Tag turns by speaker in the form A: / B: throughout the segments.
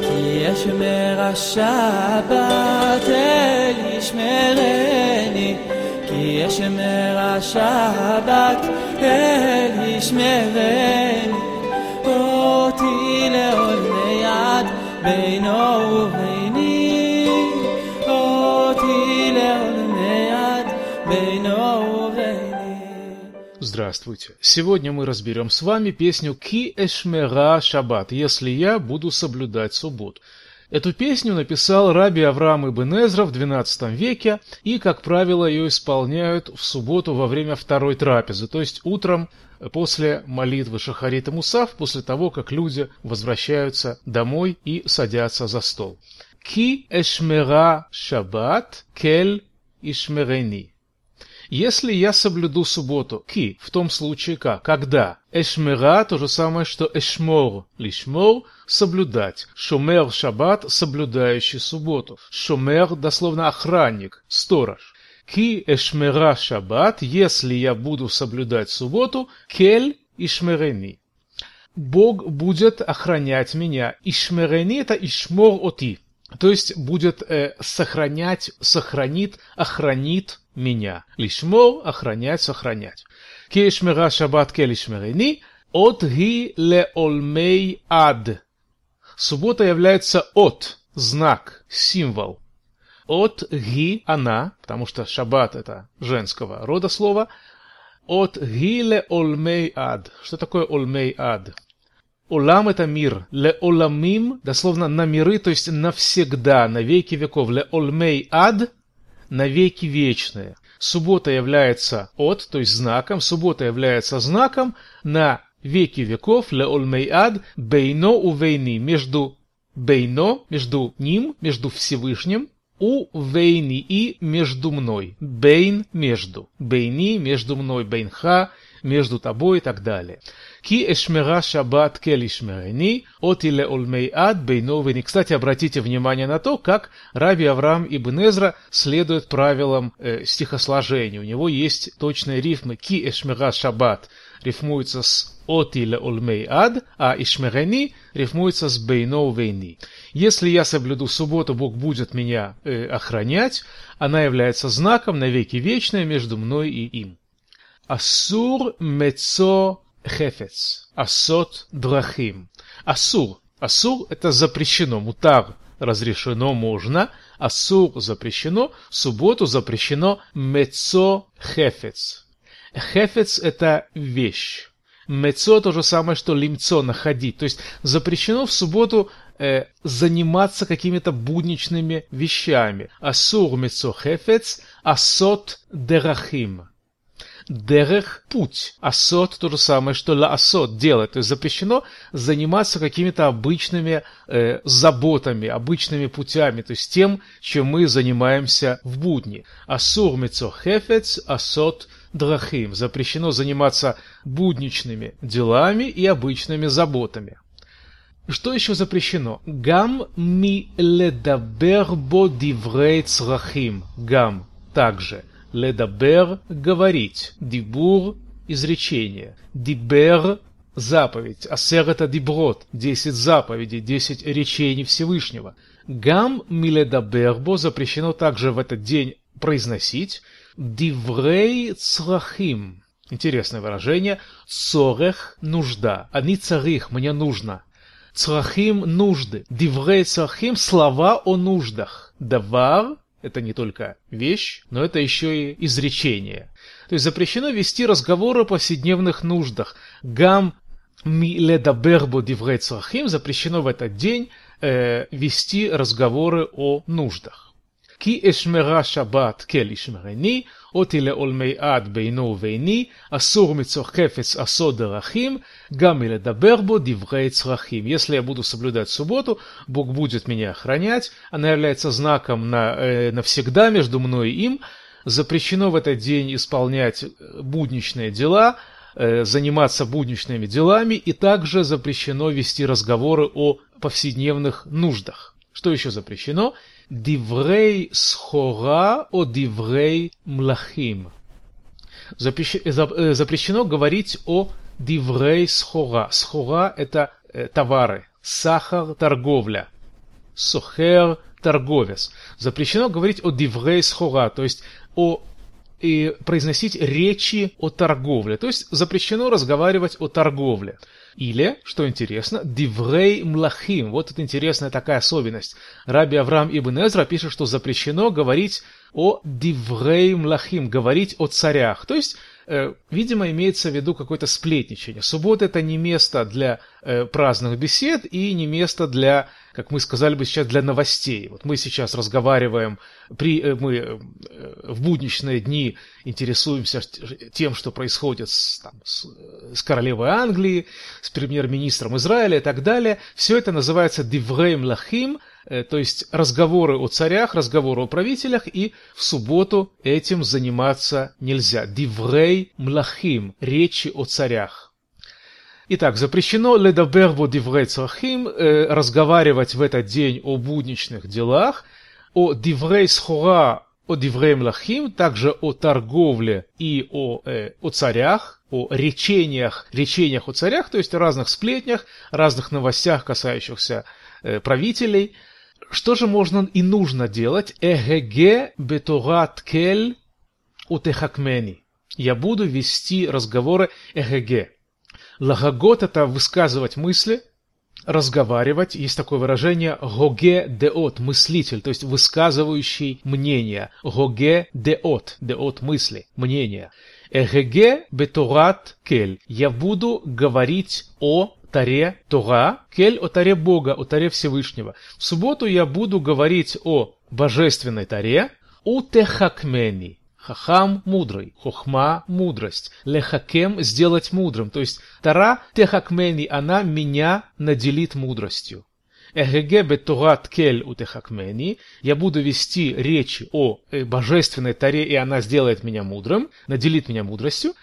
A: כי ישמר השבת אל ישמרני. כי ישמר השבת אל ישמרני. אותי לעולמי עד בינו וביני
B: Здравствуйте! Сегодня мы разберем с вами песню «Ки эшмера шаббат», «Если я буду соблюдать субботу». Эту песню написал раби Авраам ибн Эзра в XII веке, и, как правило, ее исполняют в субботу во время второй трапезы, то есть утром после молитвы Шахарит и Мусав, после того, как люди возвращаются домой и садятся за стол. «Ки эшмера шаббат кель ишмерени». Если я соблюду субботу, ки, в том случае как, когда. Эшмера то же самое, что эшмор, лишмор, соблюдать. Шумер шаббат, соблюдающий субботу. Шумер, дословно охранник, сторож. Ки эшмера шаббат, если я буду соблюдать субботу, кель ишмерени. Бог будет охранять меня. Ишмерени это ишмор оти. То есть будет э, сохранять, сохранит, охранит меня. Лишмор, охранять, сохранять. Кешмера шаббат келишмерени, от ги леолмей ад. Суббота является от, знак, символ. От ги она, потому что шаббат это женского рода слово. От ги леолмей ад. Что такое олмей ад? Олам это мир. Ле оламим, дословно на миры, то есть навсегда, на веки веков. Ле олмей ад, на веки вечные. Суббота является от, то есть знаком, суббота является знаком на веки веков, ле олмей ад, бейно у вейни, между бейно, между ним, между Всевышним, у вейни и между мной. Бейн между. Бейни между мной. Бейнха между тобой и так далее. Ки эшмера шаббат кель ишмерени, от или олмей ад бейновени. Кстати, обратите внимание на то, как Раби Авраам ибн Эзра следует правилам э, стихосложения. У него есть точные рифмы. Ки эшмера шаббат рифмуется с от или олмей ад, а ишмерени рифмуется с бейно вейни. Если я соблюду субботу, Бог будет меня э, охранять. Она является знаком на веки вечное между мной и им. Асур мецо хефец. Асот драхим. Асур. Асур это запрещено. Мутар разрешено, можно. Асур запрещено. Субботу запрещено. Мецо хефец. Хефец это вещь. Мецо то же самое, что лимцо находить. То есть запрещено в субботу э, заниматься какими-то будничными вещами. Асур мецо хефец, асот дерахим. Дерех – путь. Асот – то же самое, что ла асот – делать. То есть запрещено заниматься какими-то обычными э, заботами, обычными путями, то есть тем, чем мы занимаемся в будни. Асур мецо хефец, асот драхим. Запрещено заниматься будничными делами и обычными заботами. Что еще запрещено? Гам ми ледабер бо диврей црахим. Гам также – Ледабер – говорить. Дибур – изречение. Дибер – заповедь. Асер – это диброд. Десять заповедей, десять речений Всевышнего. Гам миледабербо запрещено также в этот день произносить. Диврей црахим. Интересное выражение. Цорех – нужда. Они царих – мне нужно. Црахим – нужды. Диврей црахим – слова о нуждах. Давар это не только вещь, но это еще и изречение. То есть запрещено вести разговоры о повседневных нуждах. Гам ми ледабербо диврей црахим запрещено в этот день э, вести разговоры о нуждах. Ки эшмера шаббат келишмерени – אותי לעולמי עד בינו וביני, אסור מצוך חפץ עשות דרכים, גם מלדבר бо диврей црахим. Если я буду соблюдать субботу, Бог будет меня охранять, она является знаком на, э, навсегда между мной и им, запрещено в этот день исполнять будничные дела, э, заниматься будничными делами, и также запрещено вести разговоры о повседневных нуждах. Что еще запрещено? Диврей схора о диврей млахим. Запрещено говорить о диврей схора. Схора – это товары, сахар, торговля. сохер, торговец. Запрещено говорить о диврей схора, то есть о и произносить речи о торговле. То есть запрещено разговаривать о торговле. Или, что интересно, диврей млахим. Вот это интересная такая особенность. Раби Авраам Ибн Эзра пишет, что запрещено говорить о диврей млахим, говорить о царях. То есть видимо, имеется в виду какое-то сплетничание. Суббота – это не место для э, праздных бесед и не место для, как мы сказали бы сейчас, для новостей. Вот мы сейчас разговариваем, при, э, мы э, в будничные дни интересуемся тем, что происходит с, там, с, с королевой Англии, с премьер-министром Израиля и так далее. Все это называется «диврейм лахим», Э, то есть разговоры о царях, разговоры о правителях, и в субботу этим заниматься нельзя. Диврей млахим, речи о царях. Итак, запрещено ледабербо диврей цархим, э, разговаривать в этот день о будничных делах, о диврей схора, о диврей млахим, также о торговле и о, э, о царях, о речениях, речениях о царях, то есть о разных сплетнях, разных новостях, касающихся э, правителей – что же можно и нужно делать? Эгеге бетурат кель утехакмени. Я буду вести разговоры эгеге. Лагагот – это высказывать мысли, разговаривать. Есть такое выражение «гоге деот» – мыслитель, то есть высказывающий мнение. «Гоге деот» – деот – мысли, мнение. «Эгеге бетурат кель» – я буду говорить о Таре Тора, Кель о Таре Бога, о Таре Всевышнего. В субботу я буду говорить о божественной Таре, у Техакмени, Хахам – мудрый, хохма – мудрость, лехакем – сделать мудрым. То есть Тара Техакмени, она меня наделит мудростью. Эгеге бетурат кель у техакмени, я буду вести речи о э, божественной таре, и она сделает меня мудрым, наделит меня мудростью.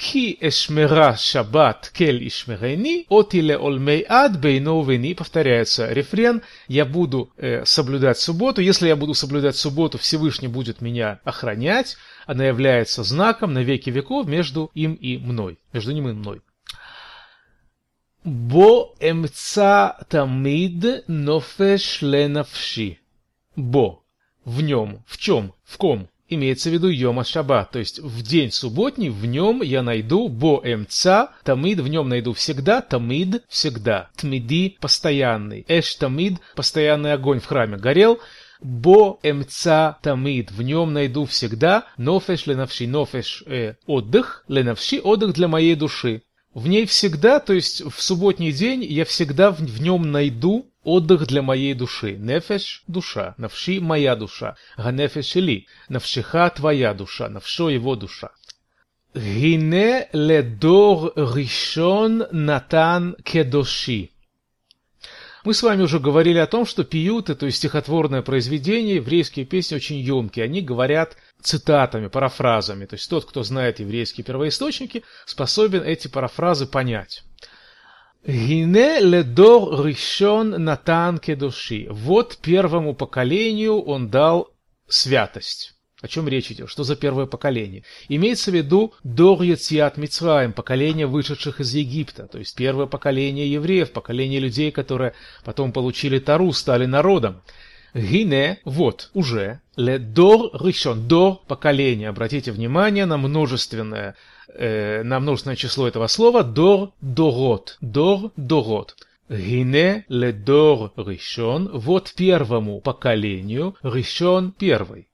B: כי эшмера шаббат кель ишмерени, оти ле олмей ад бейно вени, повторяется рефрен, я буду э, соблюдать субботу, если я буду соблюдать субботу, Всевышний будет меня охранять, она является знаком на веки веков между им и мной, между ним и мной. Бо эмца тамид нофеш ленавши. Бо. В нем. В чем? В ком? Имеется в виду Йома Шаббат, то есть в день субботний в нем я найду бо эмца, тамид в нем найду всегда, тамид всегда, тмиди постоянный, эш тамид постоянный огонь в храме горел, бо эмца тамид в нем найду всегда, нофеш ленавши, нофеш э, отдых, ленавши отдых для моей души. В ней всегда, то есть в субботний день я всегда в, в нем найду Отдых для моей души. Нефеш – душа. Навши – моя душа. Ганефеш или. Навшиха – твоя душа. Навшо – его душа. Гине ледор ришон натан кедоши. Мы с вами уже говорили о том, что пиюты, то есть стихотворное произведение, еврейские песни очень емкие. Они говорят цитатами, парафразами. То есть тот, кто знает еврейские первоисточники, способен эти парафразы понять. Гине ледор ришон натан кедуши. Вот первому поколению он дал святость. О чем речь идет? Что за первое поколение? Имеется в виду Дор Яциат Мицраем, поколение вышедших из Египта, то есть первое поколение евреев, поколение людей, которые потом получили Тару, стали народом. Гине, вот, уже, ле дор ришон, дор поколение. Обратите внимание на множественное э, на множественное число этого слова дор дорот. Дор дорот. Гине ле дор ришон, вот первому поколению, ришон первый.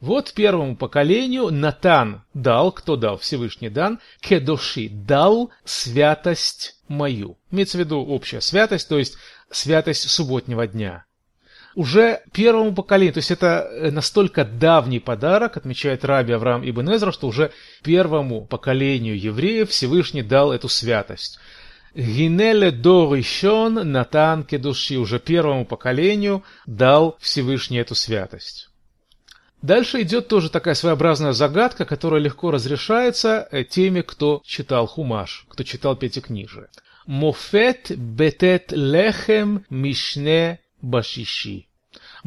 B: Вот первому поколению Натан дал, кто дал? Всевышний дан, кедоши, дал святость мою. Имеется в виду общая святость, то есть святость субботнего дня уже первому поколению. То есть это э, настолько давний подарок, отмечает Раби Авраам Ибн Эзра, что уже первому поколению евреев Всевышний дал эту святость. Гинеле до ришон натан кедуши. Уже первому поколению дал Всевышний эту святость. Дальше идет тоже такая своеобразная загадка, которая легко разрешается э, теми, кто читал Хумаш, кто читал Пятикнижие. Мофет бетет лехем мишне башиши.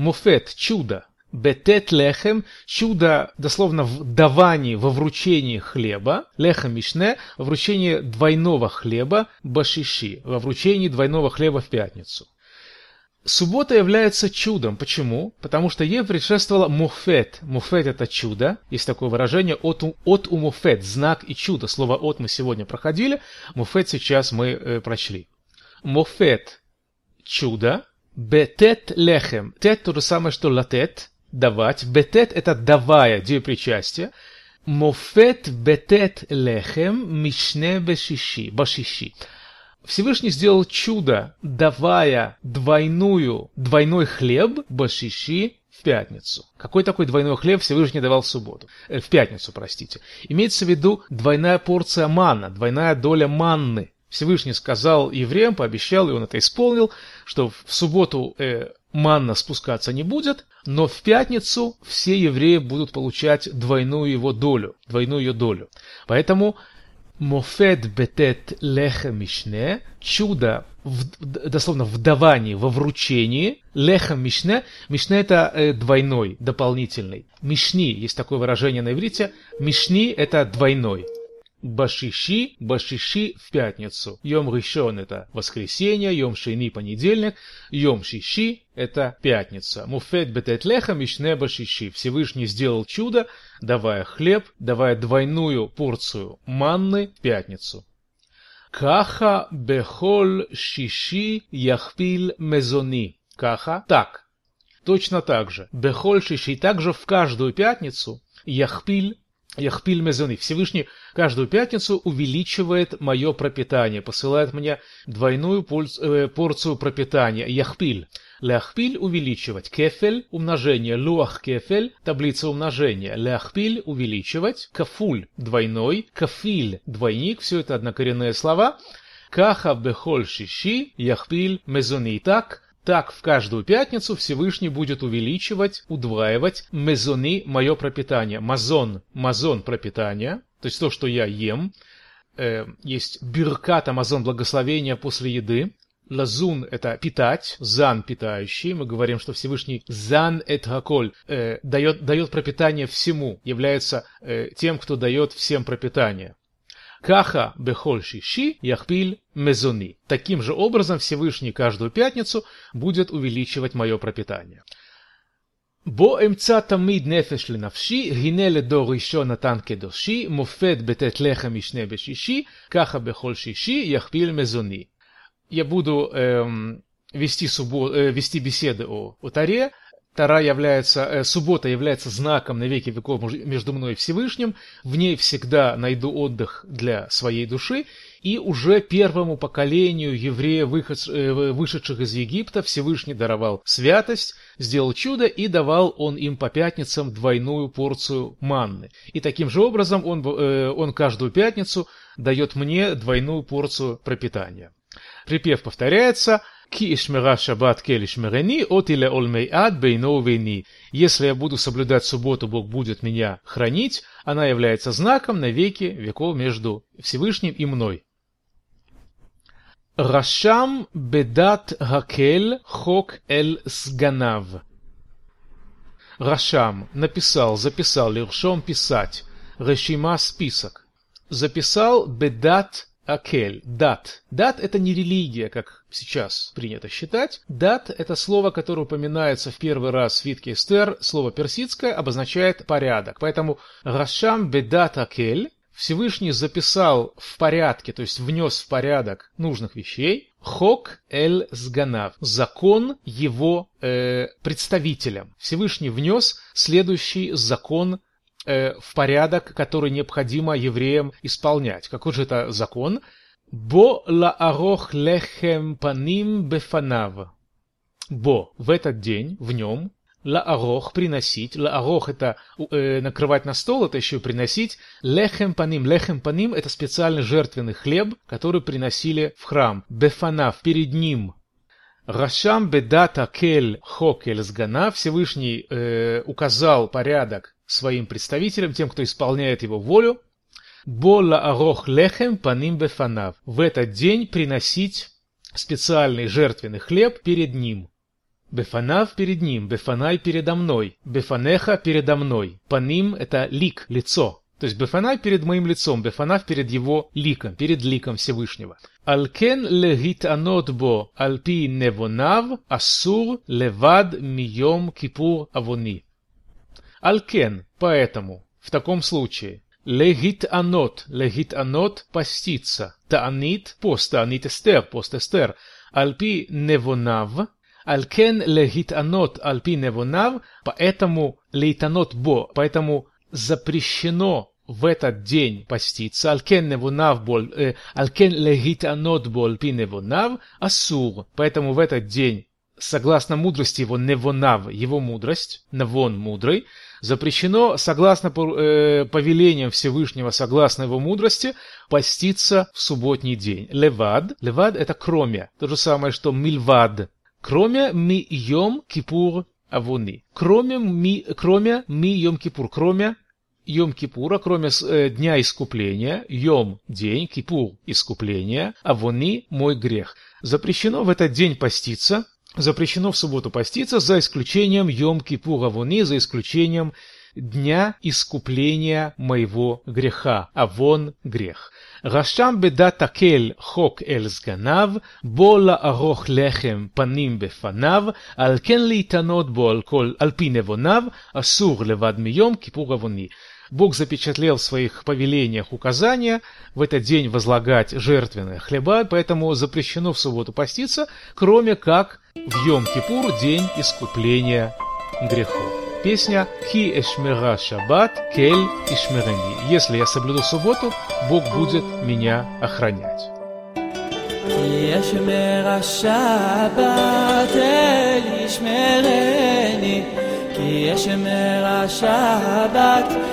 B: Муфет – чудо. Бетет лехем – чудо, дословно, в давании, во вручении хлеба. Лехем мишне – во вручении двойного хлеба. Башиши – во вручении двойного хлеба в пятницу. Суббота является чудом. Почему? Потому что ей предшествовало муфет. Муфет это чудо. Есть такое выражение от, от у муфет, знак и чудо. Слово от мы сегодня проходили, муфет сейчас мы э, прочли. Муфет – чудо. Бетет лехем. Тет то же самое, что латет, давать. Бетет это давая, деепричастие. Мофет бетет лехем мишне бешиши, башиши. Всевышний сделал чудо, давая двойную, двойной хлеб башиши в пятницу. Какой такой двойной хлеб Всевышний давал в субботу? Э, в пятницу, простите. Имеется в виду двойная порция манна, двойная доля манны. Всевышний сказал евреям, пообещал, и он это исполнил, что в субботу э, манна спускаться не будет, но в пятницу все евреи будут получать двойную его долю, двойную ее долю. Поэтому Мофед бетет леха мишне, чудо, в, дословно в давании, во вручении, леха мишне, мишне это э, двойной, дополнительный. Мишни, есть такое выражение на иврите, мишни это двойной. Башиши, башиши в пятницу. Йом решен это воскресенье, йом шейни понедельник, йом шиши это пятница. Муфет бететлеха мишне башиши. Всевышний сделал чудо, давая хлеб, давая двойную порцию манны в пятницу. Каха бехол шиши яхпил мезони. Каха так. Точно так же. Бехоль шиши также в каждую пятницу яхпиль Яхпиль Мезони. Всевышний каждую пятницу увеличивает мое пропитание, посылает мне двойную э, порцию пропитания. Яхпиль. Ляхпиль – увеличивать. Кефель – умножение. Луах кефель – таблица умножения. Ляхпиль – увеличивать. Кафуль – двойной. Кафиль – двойник. Все это однокоренные слова. Каха бехоль шиши, яхпиль мезони. Так, так в каждую пятницу Всевышний будет увеличивать, удваивать мезони, мое пропитание. Мазон, мазон пропитания, то есть то, что я ем. Э, есть биркат, амазон, благословение после еды. Лазун – это питать, зан – питающий. Мы говорим, что Всевышний зан эт хаколь э, дает, дает пропитание всему, является э, тем, кто дает всем пропитание. Каха бехоль шиши яхпиль мезони. Таким же образом Всевышний каждую пятницу будет увеличивать мое пропитание. בו אמצא תמיד נפש לנפשי, הנה לדור ראשון נתן קדושי, מופת בתת לחם משנה בשישי, ככה בכל שישי יכפיל мезони. Я буду эм, вести, суббо, э, вести беседы о, о Таре, Тара является, э, суббота является знаком на веки веков между мной и Всевышним. В ней всегда найду отдых для своей души. И уже первому поколению евреев, выход, э, вышедших из Египта, Всевышний даровал святость, сделал чудо и давал он им по пятницам двойную порцию манны. И таким же образом он, э, он каждую пятницу дает мне двойную порцию пропитания. Припев повторяется – Ки ишмера шаббат кель ишмерени, от или олмей ад бейно вейни. Если я буду соблюдать субботу, Бог будет меня хранить, она является знаком на веки веков между Всевышним и мной. Рашам бедат хакель хок эль сганав. Рашам написал, записал, лиршом писать. Решима список. Записал бедат Акель, дат. Дат это не религия, как сейчас принято считать. Дат это слово, которое упоминается в первый раз в свитке Эстер, слово персидское обозначает порядок. Поэтому Рашам бедат Акель Всевышний записал в порядке, то есть внес в порядок нужных вещей, Хок эль сганав, закон его э, представителям. Всевышний внес следующий закон э, в порядок, который необходимо евреям исполнять. Какой же это закон? Бо лаарох лехем паним бефанав. Бо в этот день, в нем, лаарох приносить. Лаарох это э, накрывать на стол, это еще приносить. Лехем паним. Лехем паним это специальный жертвенный хлеб, который приносили в храм. Бефанав перед ним. Рашам бедата кель хокель сгана. Всевышний э, указал порядок своим представителям, тем, кто исполняет его волю, Бола арох лехем паним бефанав. В этот день приносить специальный жертвенный хлеб перед ним. Бефанав перед ним, бефанай передо мной, бефанеха передо мной. Паним это лик, лицо. То есть бефанав перед моим лицом, бефанав перед его ликом, перед ликом Всевышнего. Алкен легит анотбо альпи невонав асур левад мием кипур авони. Алкен, поэтому, в таком случае, легит анот, легит анот поститься, таанит, пост, таанит эстер, пост эстер, альпи невонав, Алькен легитанот альпи невонав, поэтому лейтанот бо, поэтому запрещено в этот день поститься, алькен невонав бол, э, алькен легитанот бол альпи невонав, асур, поэтому в этот день согласно мудрости его невонав, его мудрость, навон мудрый, запрещено, согласно э, повелениям Всевышнего, согласно его мудрости, поститься в субботний день. Левад, левад это кроме, то же самое, что мильвад, кроме ми Йом Кипур Авуни. Кроме ми, кроме ми Йом Кипур, кроме Йом Кипура, кроме э, дня искупления, Йом – день, Кипур – искупление, Авуни – мой грех. Запрещено в этот день поститься, запрещено в субботу поститься, за исключением Йом Кипур Авуни, за исключением дня искупления моего греха, Авон – грех. רשם בדת הקל חוק אל סגניו, בו לערוך לחם פנים בפניו, על כן להתענות בו על, כל, על פי נבוניו, אסור לבד מיום כיפור עווני. Бог запечатлел в своих повелениях указания в этот день возлагать жертвенные хлеба, поэтому запрещено в субботу поститься, кроме как в Йом-Кипур, день искупления грехов. Песня «Ки эшмера шаббат, кель ишмерени». Если я соблюду субботу, Бог будет меня охранять.
A: כי אשמר השבת אל ישמרני כי אשמר השבת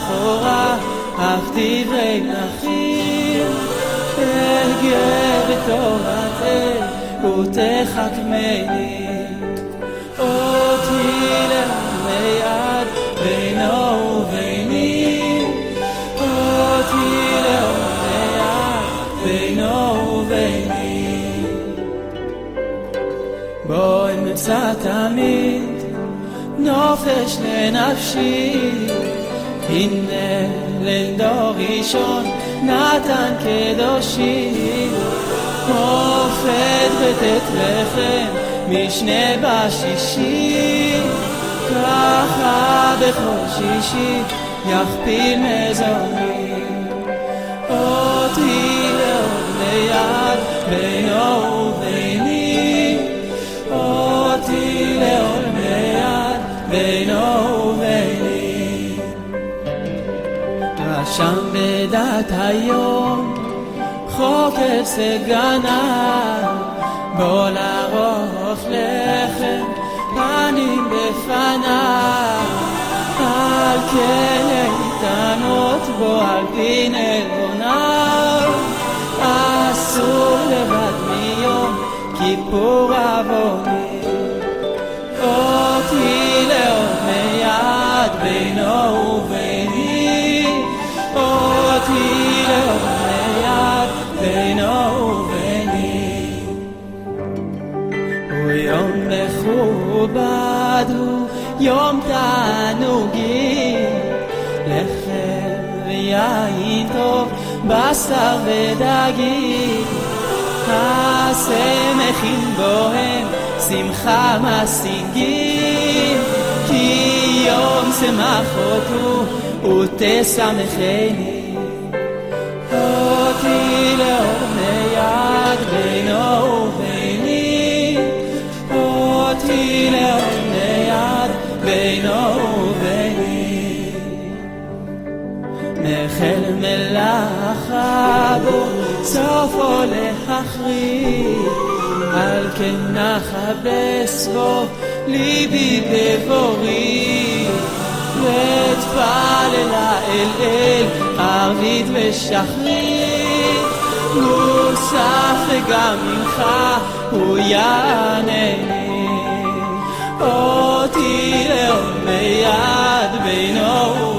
A: סחורה אף דברי מלכים אגה בתורתך ותחכמני. אותי לעולמי עד בינו וביני. אותי לעולמי עד בינו וביני. בוא אמצא תמיד נופש לנפשי این داغیشان نتن که داشتید مفت به تطرفه میشنه بشیشی که خب خوشیشی یخ پیل مزانی רשם בדת היום חוק סגנה בוא לערוך לחם פנים בפניו. על כן איתנות בו על פי נבוניו. אסור לבד מיום כיפור עווני אותי לעוד מיד בינו וביני מכובד הוא יום תענוגים לחם ויין טוב בשר ודגים השמחים בו הם שמחה משיגים כי יום שמחות הוא ותשמחני אותי לאור מיד בינו בינו וביני מחל כן ליבי אל מוסף מנחה הוא אותי לאום ביד בינו